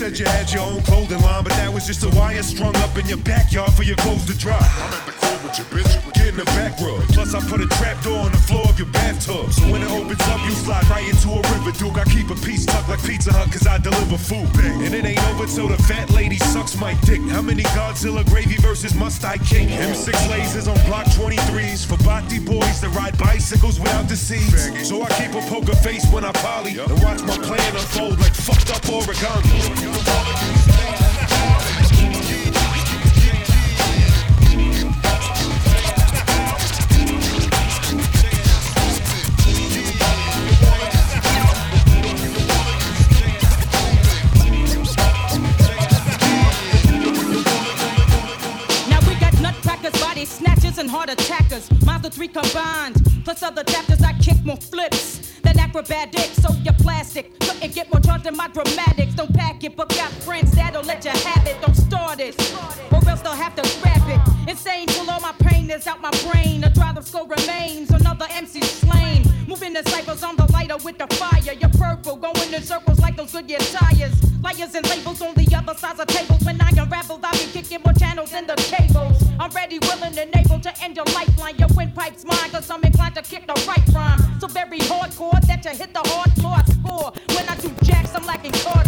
said you had your own clothing line, but that was just a wire strung up in your backyard for your clothes to dry. I'm at the crib with your bitch. Get in the back rub. Plus, I put a trap door on the floor of your bathtub. So when it opens up, you slide right into a river. Duke, I Pizza Hut, cause I deliver food. And it ain't over till the fat lady sucks my dick. How many Godzilla gravy verses must I kick? M6 lasers on block 23s for body boys that ride bicycles without the seats. So I keep a poker face when I poly and watch my plan unfold like fucked up origami. 3 combined, plus other chapters. I kick more flips than acrobatics. So you're plastic. Couldn't get more charged than my dramatics. Don't pack it, but got friends that'll let you have it. Don't start it, or else they'll have to scrap it. Insane till all my pain is out my brain. A drive of skull remains. Another MC slain. Moving the cycles on the lighter with the fire. You're purple, going in circles like those Goodyear tires. Liars and labels on other sides of tables. When I unravel, I'll be kicking more channels than the cables. I'm ready, willing, and able to end your lifeline. Your windpipe's mine, cause I'm inclined to kick the right rhyme. So very hardcore that you hit the hard floor score. When I do jacks, I'm lacking car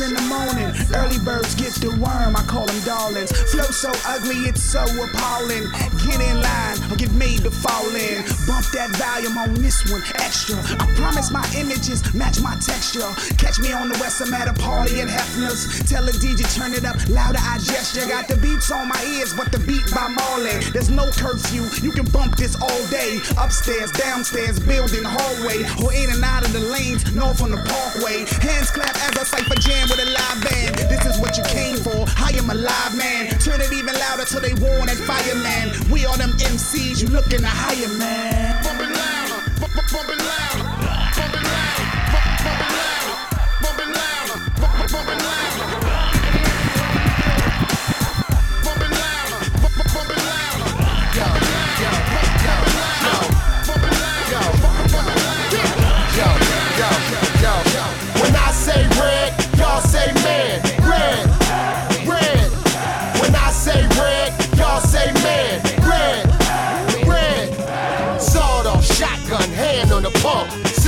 in the morning. Early birds get the worm, I call them darlings. Flow so ugly, it's so appalling. Get in line or get made to fall in. Bump that volume on this one extra. I promise my images match my texture. Catch me on the west, I'm at a party at Hefner's. Tell the DJ turn it up, louder I gesture. Got the beats on my ears, but the beat by Marley. There's no curfew, you can bump this all day. Upstairs, downstairs, building, hallway, or in and out of the lanes, north on the parkway. Hands clap as I cypher jam with a live band. This is what you came for. I am a live man. Turn it even louder till they warn that fireman. We are them MCs, you looking to hire, man. Bump it louder, bump,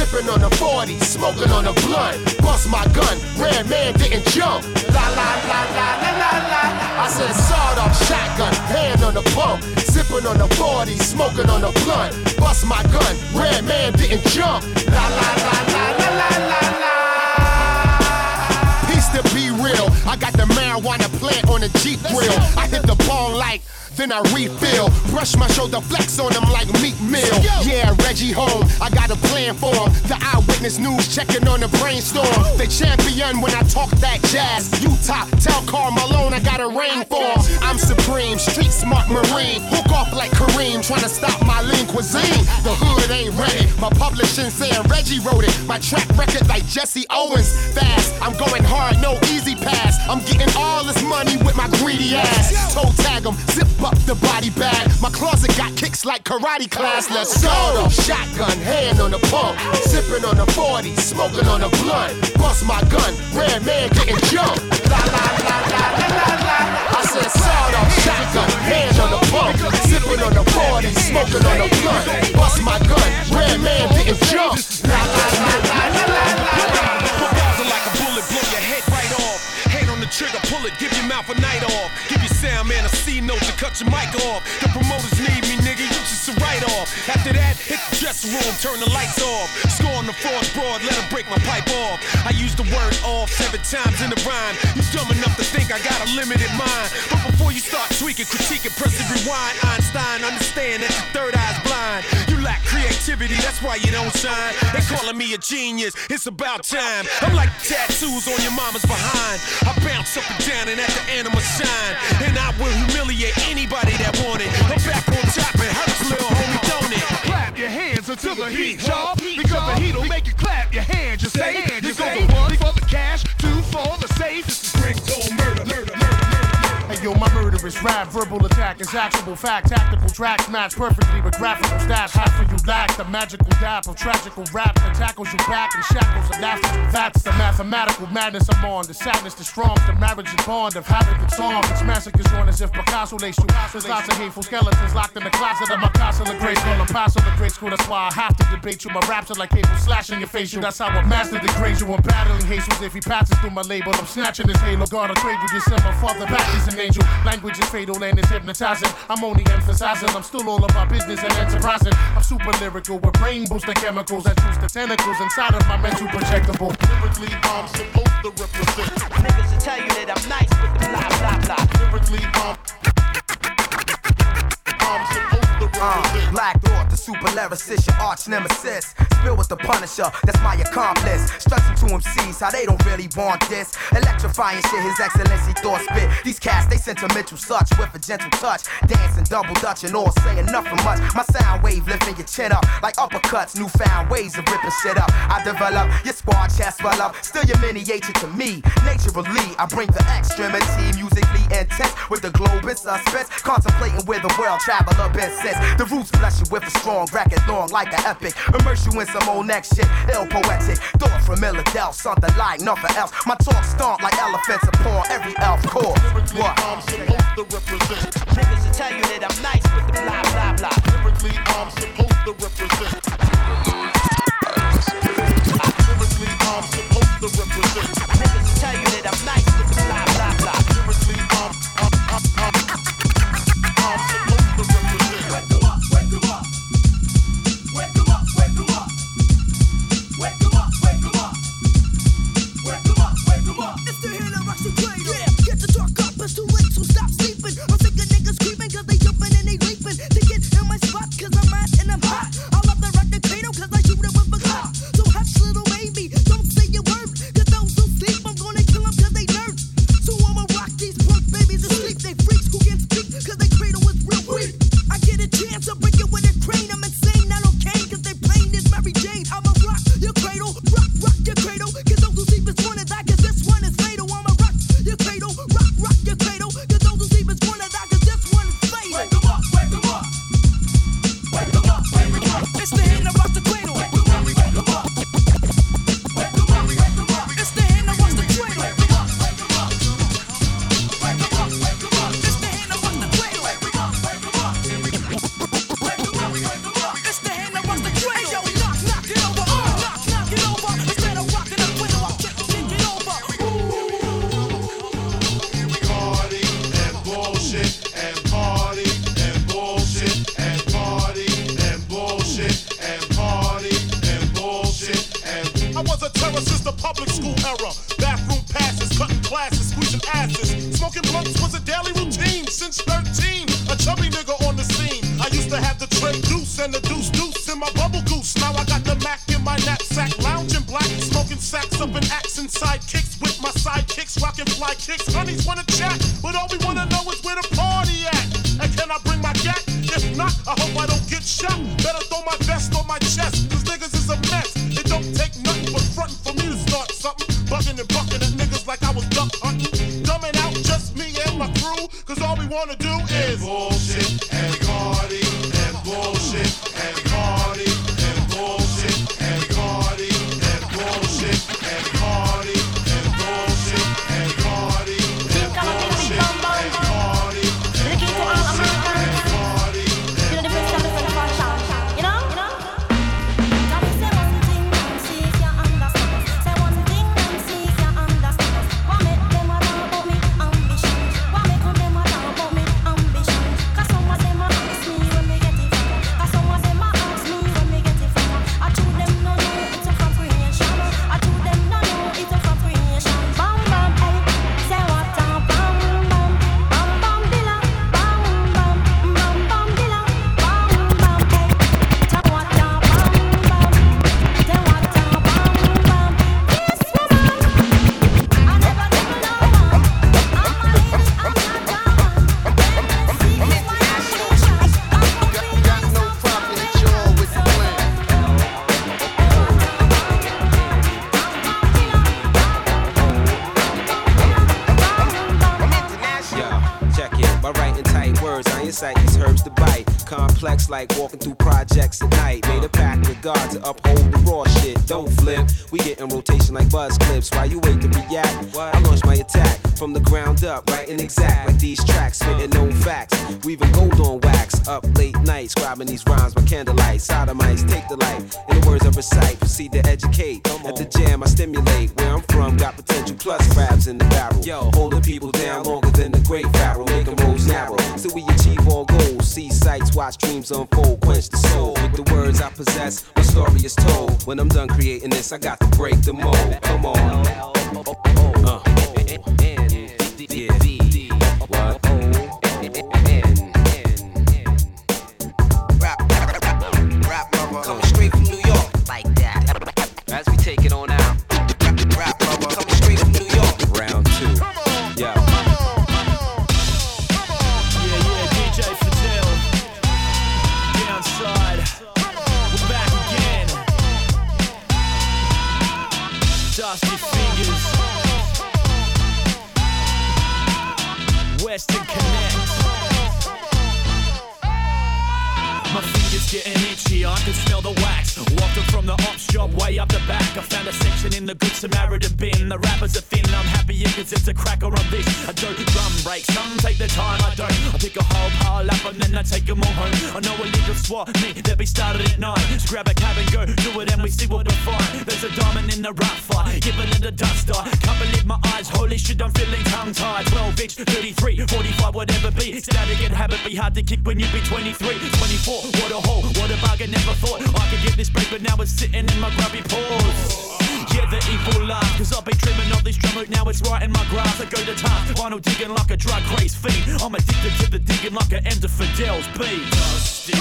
Sipping on the 40, smoking on the blunt. Bust my gun, red man didn't jump. La la la la la la la. I said sawed off shotgun, hand on the pump. Sipping on the 40, smoking on the blunt. Bust my gun, red man didn't jump. La la la la la la la la. Peace to be real. I got the marijuana plant on the Jeep grill. I hit the ball like. Then I refill, brush my shoulder, flex on them like Meek Mill. Yeah, Reggie home, I got a plan for him. The eyewitness news checking on the brainstorm. They champion when I talk that jazz. You Utah, tell Karl Malone I got a rain for him. I'm supreme, street smart marine. Hook off like Kareem, trying to stop my lean cuisine. The hood ain't ready. My publishing saying Reggie wrote it. My track record like Jesse Owens. Fast, I'm going hard, no easy pass. I'm getting all this money with my greedy ass. Toe tag zip up the body bag. My closet got kicks like karate class. Let's go. Shotgun, hand on the pump. Sipping on the 40, smoking on the blunt. Bust my gun, red man getting jumped. La la la la la la off seven times in the rhyme. You dumb enough to think I got a limited mind. But before you start tweaking, critiquing, press the rewind. Einstein, understand that your third eye's blind. You lack creativity, that's why you don't shine. They calling me a genius, it's about time. I'm like tattoos on your mama's behind. I bounce up and down and at the animal shine. And I will humiliate anybody that want it. I'm back on top and hurts, little homie, don't it? Your hands until the heat, y'all. Because the heat'll make you clap your hands. You say, you go the one for the cash, two for the safe. Murderous rap, verbal attack is actual fact. Tactical tracks match perfectly with graphical stats. Half of you lack the magical dap of tragical rap that tackles you back in shackles of laughter. That's the mathematical madness I'm on. The sadness, the strong, the marriage and bond of havoc and song. It's massacres run as if Picasso laced you. There's lots of hateful skeletons locked in the closet of my castle of grade school. I'm past the grade school, that's why I have to debate you. My raps are like cable slashing your face. You. That's how I master degrades you. I'm battling Jesus if he passes through my label. I'm snatching his halo. God, I trade you my father back as an angel. Language is fatal and it's hypnotizing. I'm only emphasizing. I'm still all about business and enterprising. I'm super lyrical with brain boosting chemicals that choose the tentacles inside of my mental projectable. Lyrically, I'm supposed to represent. Niggas will tell you that I'm nice with the blah blah blah. Lyrically, I'm. I'm supposed to Uh. Black Thought, the super lyricist, your arch nemesis. Spill was the punisher, that's my accomplice. Stressing to MCs how they don't really want this. Electrifying shit, his excellency thought spit. These cats, they sentimental such with a gentle touch. Dancing double dutch and all saying nothing much. My sound wave lifting your chin up like uppercuts. Newfound ways of ripping shit up. I develop your squad chest swell up. Still your miniature to me. Naturally, I bring the extremity musically intense with the globe in suspense. Contemplating where the world traveler been since. The roots bless you with a strong record long like an epic. Immerse you in some old next shit, ill poetic. Thought from Philadelphia, something like nothing else. My talk stomp like elephants upon every elf core. Lyrically, What? I'm supposed to represent. Niggas will tell you that I'm nice with the blah blah blah. Lyrically, I'm supposed to represent. Lyrically, I'm supposed to represent. Niggas will tell you that I'm nice Like walking through projects at night. Made a pact with God to uphold the raw shit. Don't flip. We get in rotation like buzz clips. While you wait to react, I launch my attack from the ground up, right and exact. Like these tracks, spitting no facts. Weaving gold on wax. Up late night, scribing these rhymes by candlelight. Sodomites take the light. In the words of recite, proceed to educate. At the jam, I stimulate. Where I'm from, got potential plus crabs in the barrel. Yo, holding people down longer than the great pharaoh. Making roads narrow. So we achieve. See sights, watch dreams unfold. Quench the soul with the words I possess. My story is told. When I'm done creating this, I got to break the mold. Come on. Uh. Yeah. I'm tied. 12 inch, 33, 45, whatever be. Static and habit be hard to kick when you be 23, 24. What a hole, what a bargain, never thought I could get this break, but now it's sitting in my grubby paws. Yeah, the evil laugh, cause I've been trimming off this root, now it's right in my grass. I go to town, vinyl digging like a drug craze fiend. I'm addicted to the digging like an to Fidel's beat. Dusty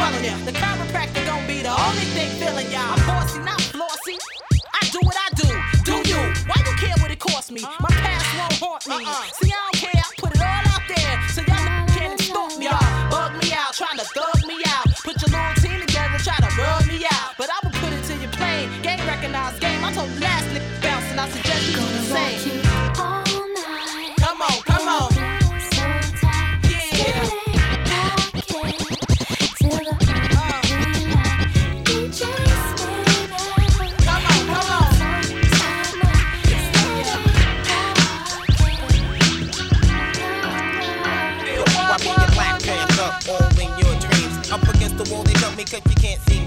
swelling you. The chiropractor gon' be the only thing filling y'all. I'm bossy, not cause you can't see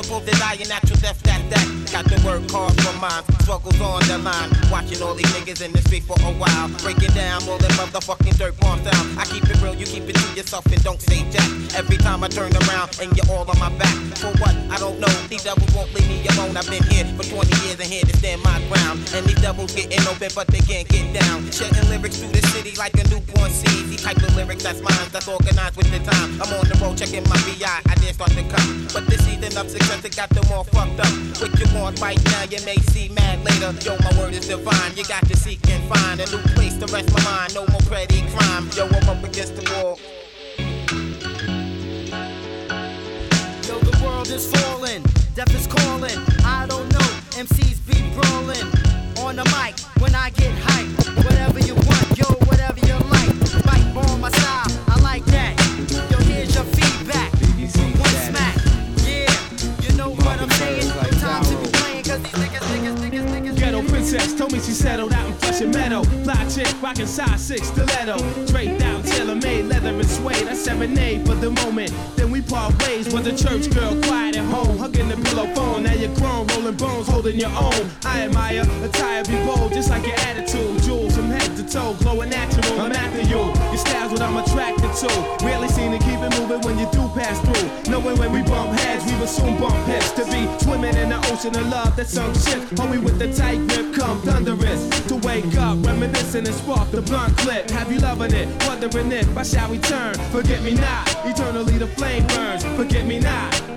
to die a natural death, that, that. Got to work hard for mine, struggles on the line. Watching all these niggas in the street for a while. Breaking down all them motherfucking dirt bomb sound. I keep it real, you keep it to yourself and don't say jack. Every time I turn around and you're all on my back. For what? I don't know. These devils won't leave me alone. I've been here for 20 years and here to stand my ground. And these devils getting open, but they can't get down. Shedding lyrics through the city like a newborn seed. These type of lyrics, that's mine, that's organized with the time. I'm on the road checking my VI, I didn't start to come. But this season of success, it got them all fucked up. What you want right now, you may see mad later. Yo, my word is divine. You got to seek and find a new place to rest my mind. No more petty crime. Yo, I'm up against the wall. Yo, the world is falling, death is calling. I don't know, MCs be brawling. On the mic, when I get six stiletto. Straight down, tailor made, leather and suede. I serenade for the moment. Then we part ways with the church girl quiet at home, hugging the pillow phone. Now you're grown, rolling bones, holding your own. I admire attire, be bold, just like your attitude. Jewels from head to toe, glowing natural. I'm after you. Your style's what I'm attracted to. Rarely seen to keep it moving when you do. Knowing when we bump heads, we will soon bump hips. To be swimming in the ocean of love that sunk ship. Homie with the tight grip, come thunderous. To wake up, reminiscing and spark the blunt clip. Have you loving it? Wondering if I shall return. Forget me not. Eternally the flame burns. Forget me not.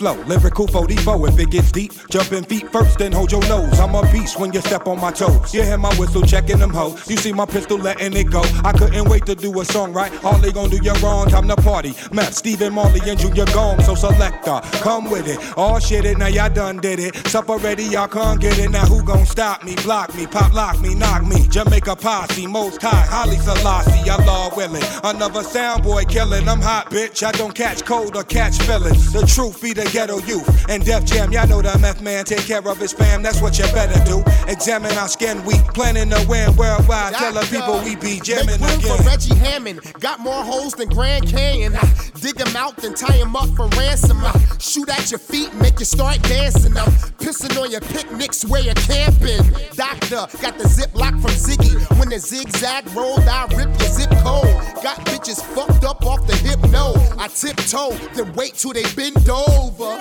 Flow. Lyrical 44. If it gets deep, jumping feet first, then hold your nose. I'm a beast when you step on my toes. You hear my whistle checking them hoes. You see my pistol letting it go. I couldn't wait to do a song, right? All they gon' do you wrong. Time to party. Meth, Stephen Marley, and Junior Gong. So selector, come with it. All shit it, now y'all done did it. Sup already, y'all can't get it. Now who gon' stop me? Block me, pop lock me, knock me. Jamaica posse, most high, Haile Selassie, Allah willing. Another sound boy killing. I'm hot, bitch. I don't catch cold or catch feelings. The truth be the ghetto youth. And Def Jam, y'all know the meth man take care of his fam. That's what you better do. Examine our skin we planning to win worldwide. Telling people we be jamming Make room again. for Reggie Hammond. Got more holes than Grand Canyon. I dig him out, then tie him up for ransom. I shoot at your feet, make you start dancing. I'm pissing on your picnics where you're camping. Doctor, got the zip lock from Ziggy. When the zigzag rolled, I rip your zip code. Got bitches fucked up off the hypno. I tiptoe, then wait till they bend over.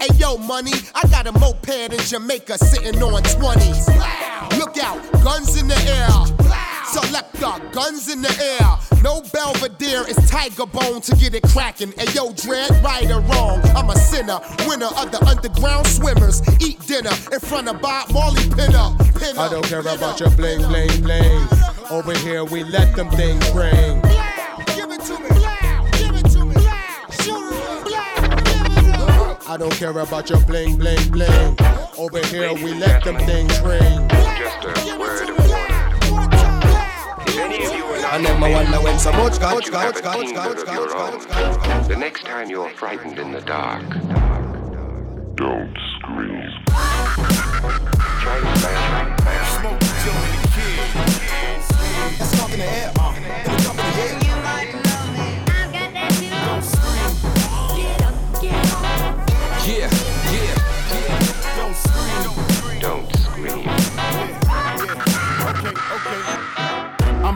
Hey yo, money, I got a moped in Jamaica sitting on 20s. Look out, guns in the air. Selector, guns in the air. No Belvedere, it's Tiger Bone to get it cracking. And yo, Dread, right or wrong, I'm a sinner. Winner of the underground swimmers. Eat dinner in front of Bob Marley Pinner. Pinner. I don't care about your bling, bling, bling. Over here, we let them things ring. Give it to me. Give it to me. Shoot it. I don't care about your bling, bling, bling. Over here, we let them things ring. Just a word. If any of you are not And then I wonder when so much got, you got, got, got, got, got. The next time you're frightened in the dark, don't scream. Try to stand back. Smoke That's talking the air.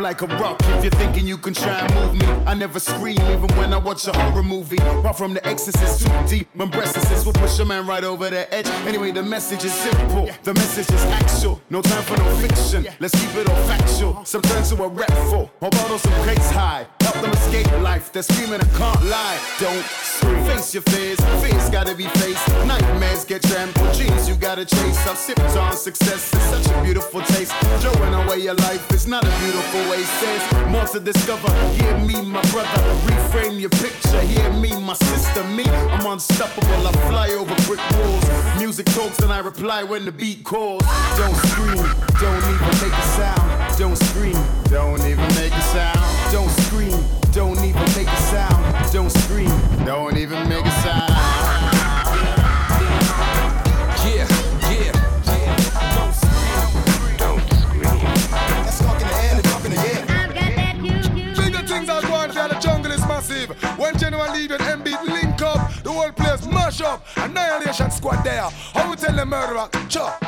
I'm like a rock. If you're thinking you can try and move me, I never scream even when I watch a horror movie. Far from the exorcist, too deep. My breasts will push a man right over the edge. Anyway, the message is simple. The message is actual. No time for no fiction. Let's keep it all factual. Some turn to a rap full. Or bottle some crates high. Escape life. They're screaming I can't lie. Don't scream. Face your fears. Fears gotta be faced. Nightmares get trampled. Dreams you gotta chase. I've sipped on success. It's such a beautiful taste. Throwing away your life is not a beautiful waste. There's more to discover. Hear me, my brother. Reframe your picture. Hear me, my sister. Me, I'm unstoppable. I fly over brick walls. Music talks and I reply when the beat calls. Don't scream. Don't even make a sound. Don't scream. Don't even make a sound. Don't scream. Don't even make a sound. Don't scream. Don't even make a sound. Yeah, yeah. Don't scream. That's talking the air. That's talking the air. Bigger things are going on, the jungle is massive. When General Levy and M beat link up, the whole place mash up. Annihilation squad there. How we tell the murderer, chop.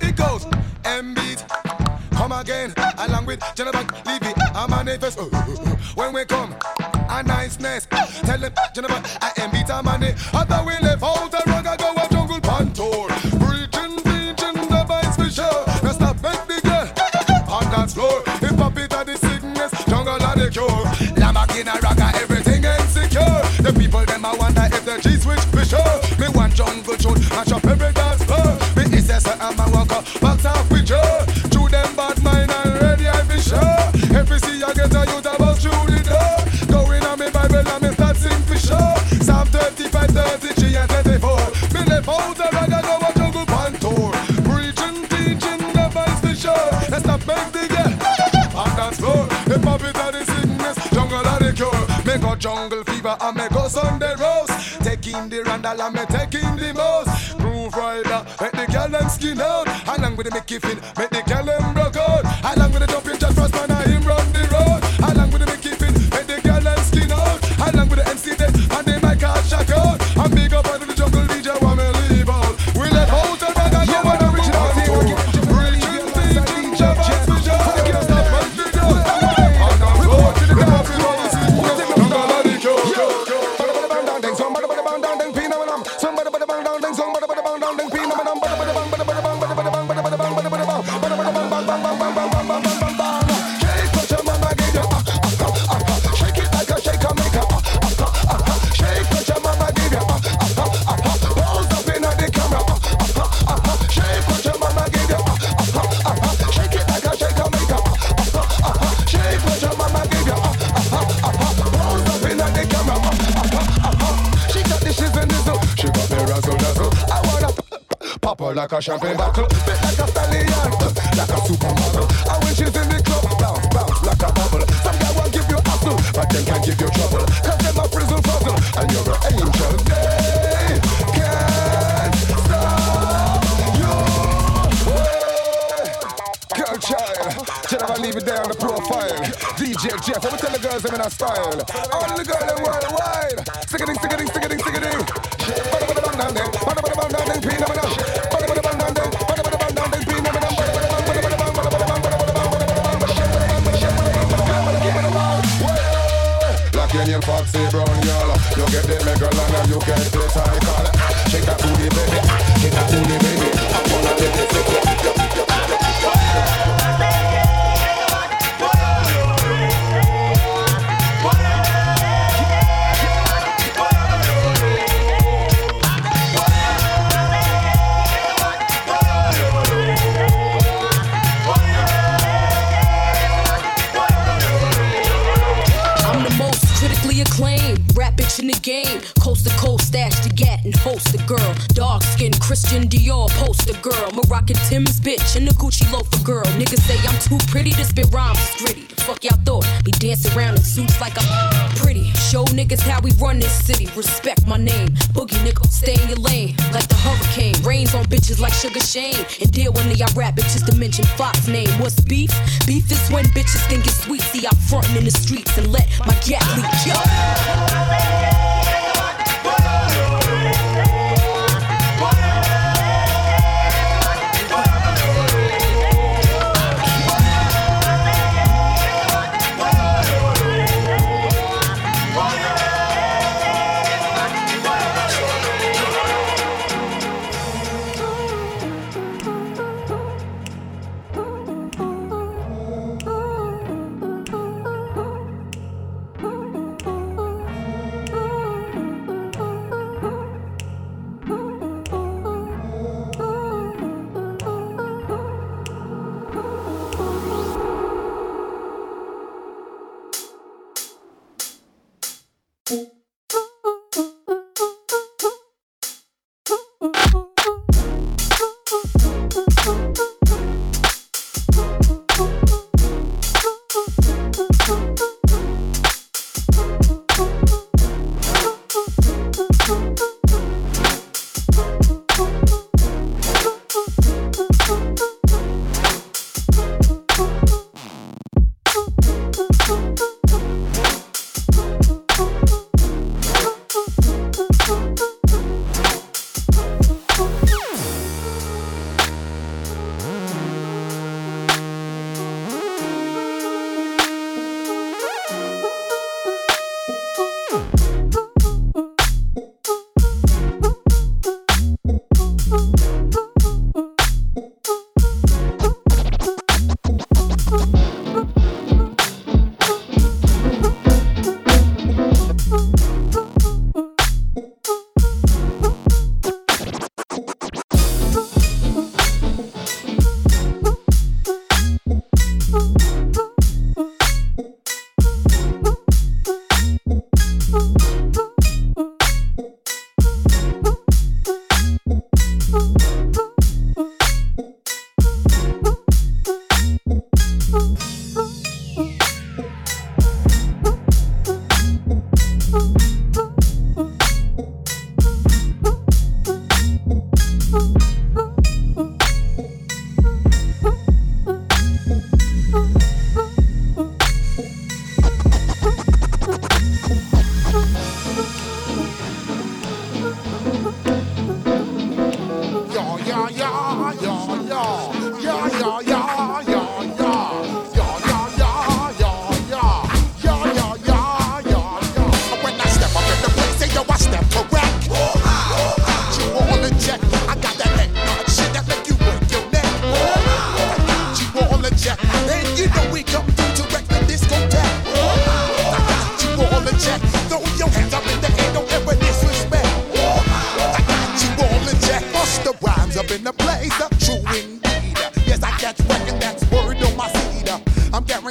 It goes, M beat. Come again, along with General Levy, a manifest. Uh, uh, uh, when we come, a niceness. Tell them, General, I am beat money. After we left out, a rug, I go a jungle pantour. Preaching, preaching, the for sure. Now stop, make the girl on dance floor. If pop it the sickness, jungle are the cure. Lamborghini rocker, everything insecure. The people them I wonder if the G switch for sure. Me want jungle tune, mash up every dance floor. Me is a a walker, box off with you you them bad mind and ready I be sure. Every see I get a youth about through the door. Going on me Bible and me start sing for sure. Psalm 35, 33 and 34. Me left out and I got no over jungle pan tour. Preaching, teaching the vibes for sure. Let's stop make the girl on that floor. The puppet of the sickness, jungle of the cure. Me got jungle fever and me go Sunday roast. Taking the randall and me taking the most. Grooverider, let the girl them skin out. Along with the Mickey Finn, make the girl them broke like a champagne bottle. Bit like a stallion, like a supermodel. And when she's in the club, bounce, bounce like a bubble. Some guy won't give you hustle, but them can give you trouble. Cause them a prison puzzle, and you're an angel. They can't stop you. Girl child, should I leave it there on the profile? DJ Jeff, I'ma tell the girls I'm in a style. All the girls them worldwide. Sickening, sickening, sickening. Mega land and you get the girl. Dark skin, Christian Dior poster girl. Moroccan Tim's bitch and the Gucci loafer girl. Niggas say I'm too pretty to spit rhymes, it's gritty. The fuck y'all thought? Be dancing around in suits like I'm pretty. Show niggas how we run this city. Respect my name. Boogie nigga, stay in your lane. Like the hurricane. Rains on bitches like Sugar Shane. And deal when y'all rap bitches to mention Fox name. What's beef? Beef is when bitches think it's sweet. See, I'm frontin' in the streets and let my gat leak. Yo.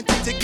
guaranteed to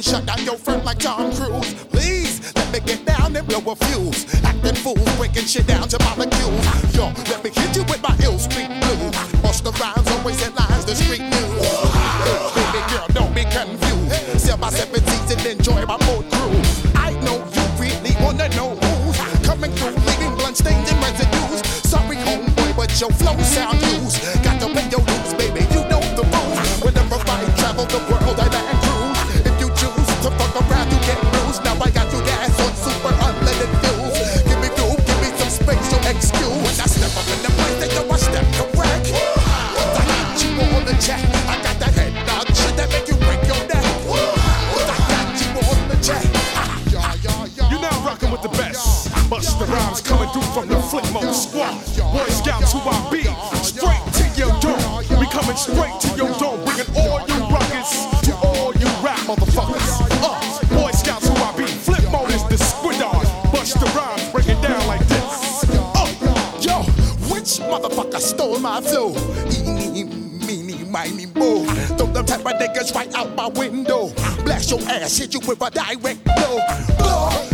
Shut down your front like Tom Cruise. Please let me get down and blow a fuse. Acting fools, breaking shit down to molecules. Yo, let me hit you with my ill street blues. Bust the rhymes, always headlines, the street news. Baby girl, don't be confused. Sell my seventies and enjoy my boat cruise. I know you really wanna know who's coming through, leaving blood stains and residues. Sorry, homeboy, but your flow sound loose. Got to pay your dues, baby. You know the rules. Whenever I travel the world, I from the Flipmode squad. Boy Scouts who I be. Straight to your door. We coming straight to your door. Bringing all you ruckus to all you rap motherfuckers. Uh, Boy Scouts who I be. Flipmode is the squidard. Bust the rhymes, break it down like this. Uh, yo, which motherfucker stole my flow? Meeny, miny, mo, Throw them type of niggas right out my window. Blast your ass, hit you with a direct blow. Blow.